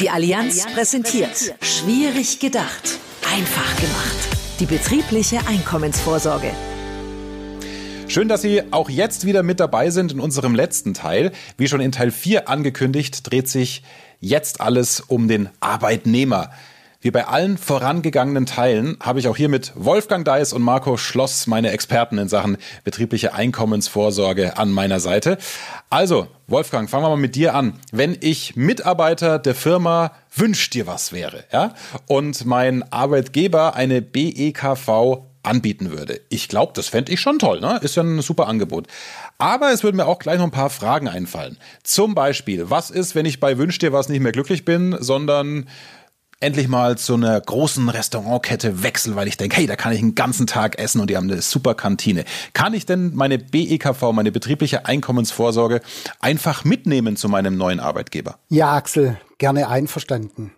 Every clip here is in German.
Die Allianz präsentiert Schwierig gedacht, einfach gemacht. Die betriebliche Einkommensvorsorge. Schön, dass Sie auch jetzt wieder mit dabei sind in unserem letzten Teil. Wie schon in Teil 4 angekündigt, dreht sich jetzt alles um den Arbeitnehmer. Wie bei allen vorangegangenen Teilen habe ich auch hier mit Wolfgang Deis und Marco Schloss meine Experten in Sachen betriebliche Einkommensvorsorge an meiner Seite. Also, Wolfgang, fangen wir mal mit dir an. Wenn ich Mitarbeiter der Firma Wünsch dir was wäre, ja, und mein Arbeitgeber eine BEKV anbieten würde. Ich glaube, das fände ich schon toll, ne? Ist ja ein super Angebot. Aber es würden mir auch gleich noch ein paar Fragen einfallen. Zum Beispiel, was ist, wenn ich bei Wünsch dir was nicht mehr glücklich bin, sondern endlich mal zu einer großen Restaurantkette wechsel, weil ich denke, hey, da kann ich einen ganzen Tag essen und die haben eine super Kantine. Kann ich denn meine BEKV, meine betriebliche Einkommensvorsorge, einfach mitnehmen zu meinem neuen Arbeitgeber? Ja, Axel, gerne einverstanden.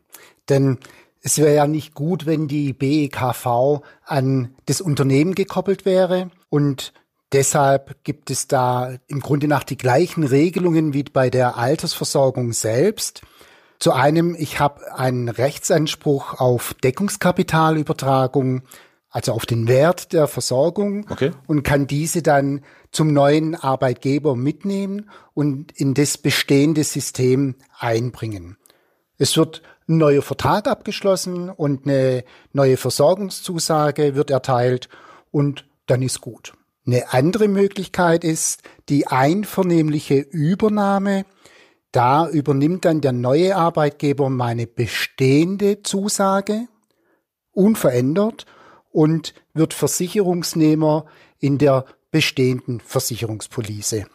Denn es wäre ja nicht gut, wenn die BEKV an das Unternehmen gekoppelt wäre und Deshalb gibt es da im Grunde nach die gleichen Regelungen wie bei der Altersversorgung selbst. Zu einem, ich habe einen Rechtsanspruch auf Deckungskapitalübertragung, also auf den Wert der Versorgung okay. und kann diese dann zum neuen Arbeitgeber mitnehmen und in das bestehende System einbringen. Es wird ein neuer Vertrag abgeschlossen und eine neue Versorgungszusage wird erteilt und dann ist gut. Eine andere Möglichkeit ist die einvernehmliche Übernahme da übernimmt dann der neue Arbeitgeber meine bestehende Zusage unverändert und wird Versicherungsnehmer in der bestehenden Versicherungspolice.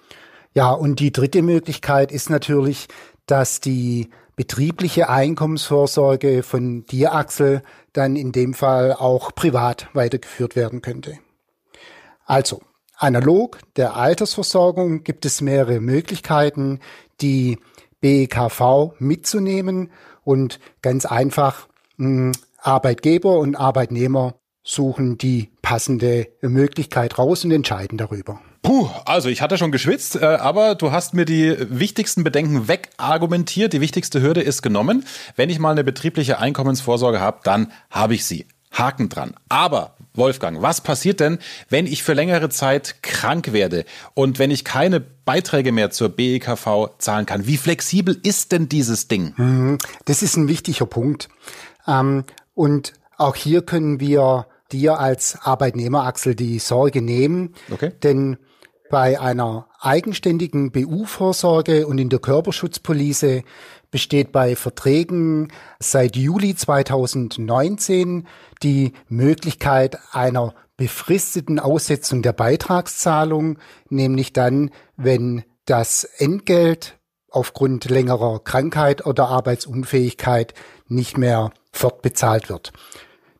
Ja, und die dritte Möglichkeit ist natürlich, dass die betriebliche Einkommensvorsorge von dir, Axel, dann in dem Fall auch privat weitergeführt werden könnte. Also, analog der Altersversorgung gibt es mehrere Möglichkeiten, die BKV mitzunehmen und ganz einfach hm, Arbeitgeber und Arbeitnehmer suchen die passende Möglichkeit raus und entscheiden darüber. Puh, also ich hatte schon geschwitzt, äh, aber du hast mir die wichtigsten Bedenken wegargumentiert. Die wichtigste Hürde ist genommen. Wenn ich mal eine betriebliche Einkommensvorsorge habe, dann habe ich sie. Haken dran. Aber Wolfgang, was passiert denn, wenn ich für längere Zeit krank werde und wenn ich keine Beiträge mehr zur BEKV zahlen kann? Wie flexibel ist denn dieses Ding? Mhm. Das ist ein wichtiger Punkt. Ähm, und auch hier können wir dir als Arbeitnehmer, Axel, die Sorge nehmen. Okay. Denn bei einer eigenständigen BU-Vorsorge und in der Körperschutzpolice besteht bei Verträgen seit Juli 2019 die Möglichkeit einer befristeten Aussetzung der Beitragszahlung, nämlich dann, wenn das Entgelt aufgrund längerer Krankheit oder Arbeitsunfähigkeit nicht mehr fortbezahlt wird.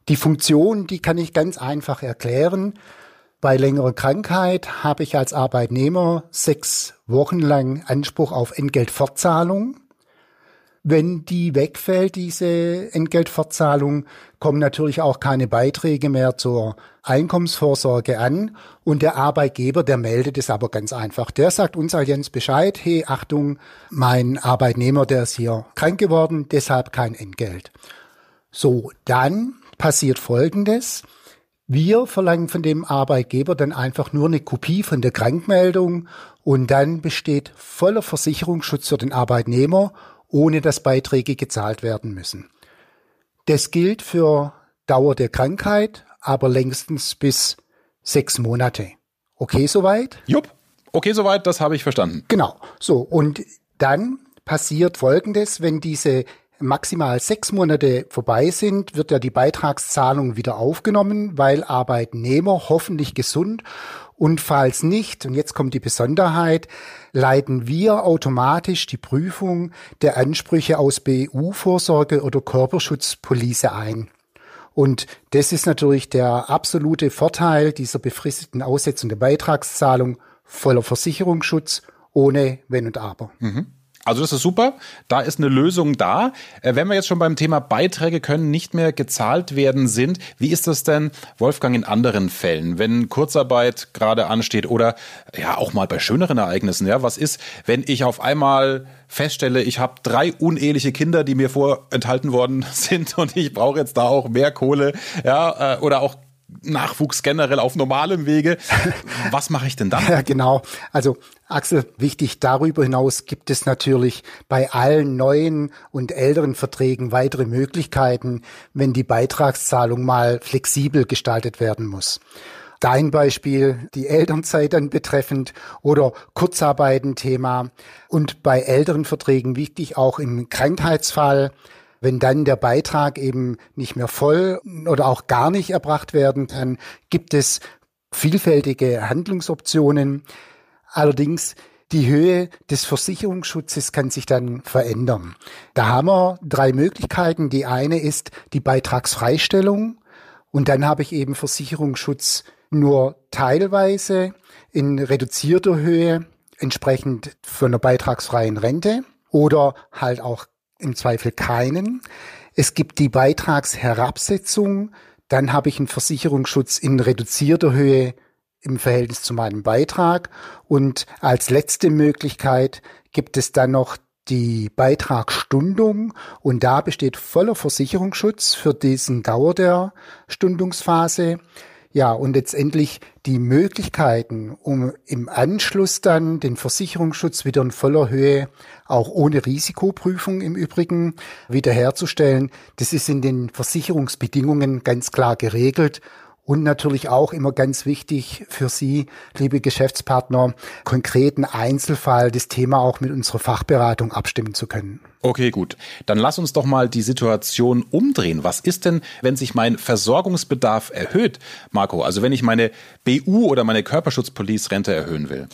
Die Funktion, die kann ich ganz einfach erklären. Bei längerer Krankheit habe ich als Arbeitnehmer sechs Wochen lang Anspruch auf Entgeltfortzahlung. Wenn die wegfällt, diese Entgeltfortzahlung, kommen natürlich auch keine Beiträge mehr zur Einkommensvorsorge an. Und der Arbeitgeber, der meldet es aber ganz einfach. Der sagt uns Allianz Bescheid, hey, Achtung, mein Arbeitnehmer, der ist hier krank geworden, deshalb kein Entgelt. So, dann passiert Folgendes. Wir verlangen von dem Arbeitgeber dann einfach nur eine Kopie von der Krankmeldung und dann besteht voller Versicherungsschutz für den Arbeitnehmer ohne dass Beiträge gezahlt werden müssen. Das gilt für Dauer der Krankheit, aber längstens bis sechs Monate. Okay, soweit? Jupp. Okay, soweit, das habe ich verstanden. Genau. So, und dann passiert Folgendes, wenn diese maximal sechs Monate vorbei sind, wird ja die Beitragszahlung wieder aufgenommen, weil Arbeitnehmer hoffentlich gesund und falls nicht, und jetzt kommt die Besonderheit, leiten wir automatisch die Prüfung der Ansprüche aus BU-Vorsorge oder Körperschutzpolice ein. Und das ist natürlich der absolute Vorteil dieser befristeten Aussetzung der Beitragszahlung voller Versicherungsschutz ohne Wenn und Aber. Mhm. Also das ist super, da ist eine Lösung da. Äh, wenn wir jetzt schon beim Thema Beiträge können nicht mehr gezahlt werden sind, wie ist das denn, Wolfgang, in anderen Fällen, wenn Kurzarbeit gerade ansteht oder ja auch mal bei schöneren Ereignissen? Ja, was ist, wenn ich auf einmal feststelle, ich habe drei uneheliche Kinder, die mir vorenthalten worden sind und ich brauche jetzt da auch mehr Kohle, ja, äh, oder auch Nachwuchs generell auf normalem Wege. Was mache ich denn dann? Ja, genau. Also Axel, wichtig darüber hinaus gibt es natürlich bei allen neuen und älteren Verträgen weitere Möglichkeiten, wenn die Beitragszahlung mal flexibel gestaltet werden muss. Dein Beispiel, die Elternzeit dann betreffend oder Kurzarbeiten-Thema und bei älteren Verträgen wichtig auch im Krankheitsfall wenn dann der Beitrag eben nicht mehr voll oder auch gar nicht erbracht werden kann, gibt es vielfältige Handlungsoptionen. Allerdings die Höhe des Versicherungsschutzes kann sich dann verändern. Da haben wir drei Möglichkeiten. Die eine ist die Beitragsfreistellung und dann habe ich eben Versicherungsschutz nur teilweise in reduzierter Höhe entsprechend von einer beitragsfreien Rente oder halt auch im Zweifel keinen. Es gibt die Beitragsherabsetzung, dann habe ich einen Versicherungsschutz in reduzierter Höhe im Verhältnis zu meinem Beitrag und als letzte Möglichkeit gibt es dann noch die Beitragsstundung und da besteht voller Versicherungsschutz für diesen Dauer der Stundungsphase. Ja, und letztendlich die Möglichkeiten, um im Anschluss dann den Versicherungsschutz wieder in voller Höhe, auch ohne Risikoprüfung im Übrigen, wiederherzustellen, das ist in den Versicherungsbedingungen ganz klar geregelt. Und natürlich auch immer ganz wichtig für Sie, liebe Geschäftspartner, konkreten Einzelfall das Thema auch mit unserer Fachberatung abstimmen zu können. Okay, gut. Dann lass uns doch mal die Situation umdrehen. Was ist denn, wenn sich mein Versorgungsbedarf erhöht, Marco? Also wenn ich meine BU oder meine Körperschutzpolice-Rente erhöhen will?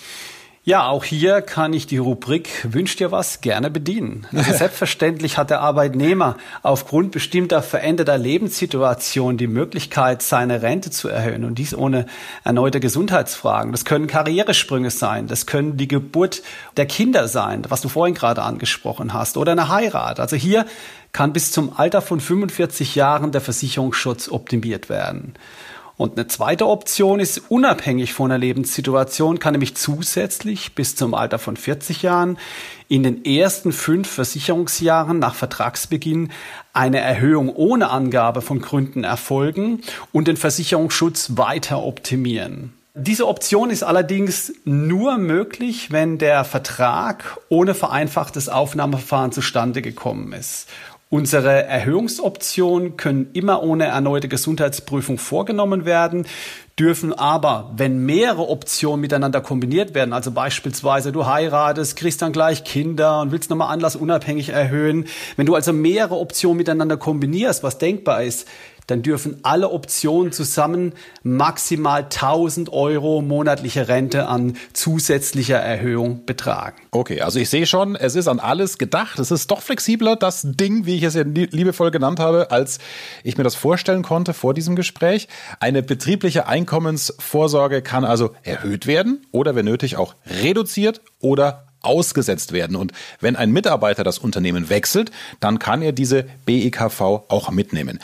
Ja, auch hier kann ich die Rubrik Wünscht dir was gerne bedienen. Also selbstverständlich hat der Arbeitnehmer aufgrund bestimmter veränderter Lebenssituationen die Möglichkeit, seine Rente zu erhöhen und dies ohne erneute Gesundheitsfragen. Das können Karrieresprünge sein, das können die Geburt der Kinder sein, was du vorhin gerade angesprochen hast, oder eine Heirat. Also hier kann bis zum Alter von 45 Jahren der Versicherungsschutz optimiert werden. Und eine zweite Option ist unabhängig von der Lebenssituation, kann nämlich zusätzlich bis zum Alter von 40 Jahren in den ersten fünf Versicherungsjahren nach Vertragsbeginn eine Erhöhung ohne Angabe von Gründen erfolgen und den Versicherungsschutz weiter optimieren. Diese Option ist allerdings nur möglich, wenn der Vertrag ohne vereinfachtes Aufnahmeverfahren zustande gekommen ist. Unsere Erhöhungsoptionen können immer ohne erneute Gesundheitsprüfung vorgenommen werden, dürfen aber, wenn mehrere Optionen miteinander kombiniert werden, also beispielsweise du heiratest, kriegst dann gleich Kinder und willst nochmal anlassunabhängig erhöhen, wenn du also mehrere Optionen miteinander kombinierst, was denkbar ist, dann dürfen alle Optionen zusammen maximal 1000 Euro monatliche Rente an zusätzlicher Erhöhung betragen. Okay, also ich sehe schon, es ist an alles gedacht. Es ist doch flexibler, das Ding, wie ich es ja liebevoll genannt habe, als ich mir das vorstellen konnte vor diesem Gespräch. Eine betriebliche Einkommensvorsorge kann also erhöht werden oder wenn nötig auch reduziert oder ausgesetzt werden. Und wenn ein Mitarbeiter das Unternehmen wechselt, dann kann er diese BEKV auch mitnehmen.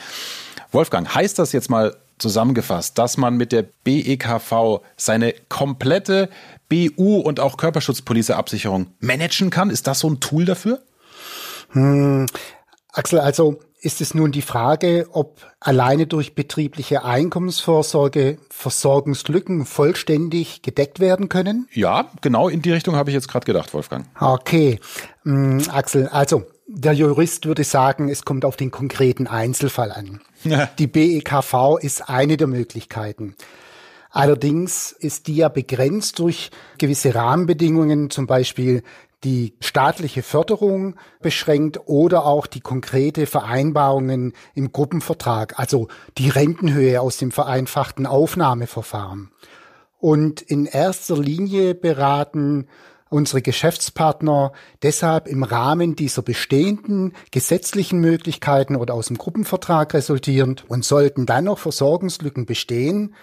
Wolfgang, heißt das jetzt mal zusammengefasst, dass man mit der BEKV seine komplette BU und auch Körperschutzpolizeabsicherung managen kann? Ist das so ein Tool dafür? Hm, Axel, also ist es nun die Frage, ob alleine durch betriebliche Einkommensvorsorge Versorgungslücken vollständig gedeckt werden können? Ja, genau in die Richtung habe ich jetzt gerade gedacht, Wolfgang. Okay, hm, Axel, also der Jurist würde sagen, es kommt auf den konkreten Einzelfall an. Die BEKV ist eine der Möglichkeiten. Allerdings ist die ja begrenzt durch gewisse Rahmenbedingungen, zum Beispiel die staatliche Förderung beschränkt oder auch die konkrete Vereinbarungen im Gruppenvertrag, also die Rentenhöhe aus dem vereinfachten Aufnahmeverfahren. Und in erster Linie beraten unsere Geschäftspartner deshalb im Rahmen dieser bestehenden gesetzlichen Möglichkeiten oder aus dem Gruppenvertrag resultierend und sollten dann noch Versorgungslücken bestehen,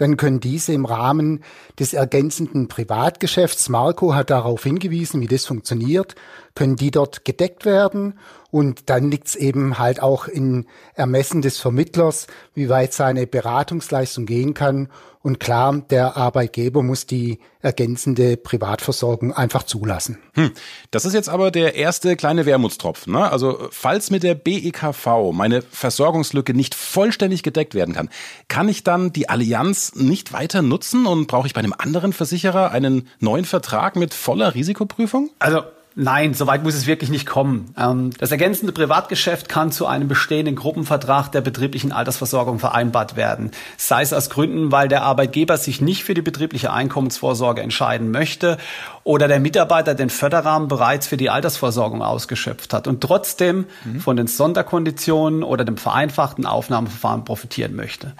dann können diese im Rahmen des ergänzenden Privatgeschäfts, Marco hat darauf hingewiesen, wie das funktioniert, können die dort gedeckt werden und dann liegt es eben halt auch in Ermessen des Vermittlers, wie weit seine Beratungsleistung gehen kann. Und klar, der Arbeitgeber muss die ergänzende Privatversorgung einfach zulassen. Hm. Das ist jetzt aber der erste kleine Wermutstropfen. Ne? Also falls mit der BEKV meine Versorgungslücke nicht vollständig gedeckt werden kann, kann ich dann die Allianz nicht weiter nutzen und brauche ich bei einem anderen Versicherer einen neuen Vertrag mit voller Risikoprüfung? Also Nein, soweit muss es wirklich nicht kommen. Ähm, das ergänzende Privatgeschäft kann zu einem bestehenden Gruppenvertrag der betrieblichen Altersversorgung vereinbart werden. Sei es aus Gründen, weil der Arbeitgeber sich nicht für die betriebliche Einkommensvorsorge entscheiden möchte oder der Mitarbeiter den Förderrahmen bereits für die Altersversorgung ausgeschöpft hat und trotzdem mhm. von den Sonderkonditionen oder dem vereinfachten Aufnahmeverfahren profitieren möchte.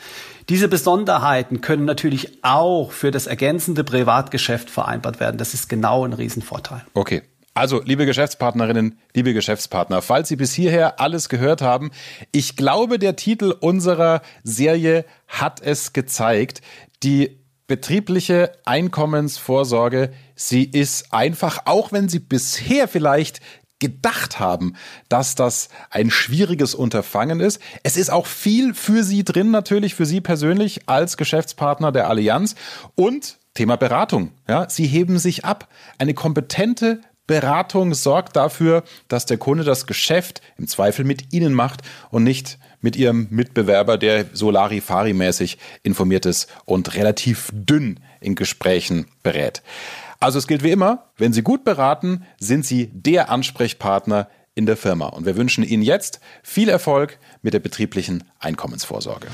Diese Besonderheiten können natürlich auch für das ergänzende Privatgeschäft vereinbart werden. Das ist genau ein Riesenvorteil. Okay. Also, liebe Geschäftspartnerinnen, liebe Geschäftspartner, falls Sie bis hierher alles gehört haben, ich glaube, der Titel unserer Serie hat es gezeigt. Die betriebliche Einkommensvorsorge, sie ist einfach, auch wenn Sie bisher vielleicht gedacht haben, dass das ein schwieriges Unterfangen ist. Es ist auch viel für Sie drin, natürlich für Sie persönlich als Geschäftspartner der Allianz und Thema Beratung. Ja, Sie heben sich ab. Eine kompetente Beratung sorgt dafür, dass der Kunde das Geschäft im Zweifel mit Ihnen macht und nicht mit Ihrem Mitbewerber, der Solari-Fari-mäßig informiert ist und relativ dünn in Gesprächen berät. Also es gilt wie immer, wenn Sie gut beraten, sind Sie der Ansprechpartner in der Firma. Und wir wünschen Ihnen jetzt viel Erfolg mit der betrieblichen Einkommensvorsorge.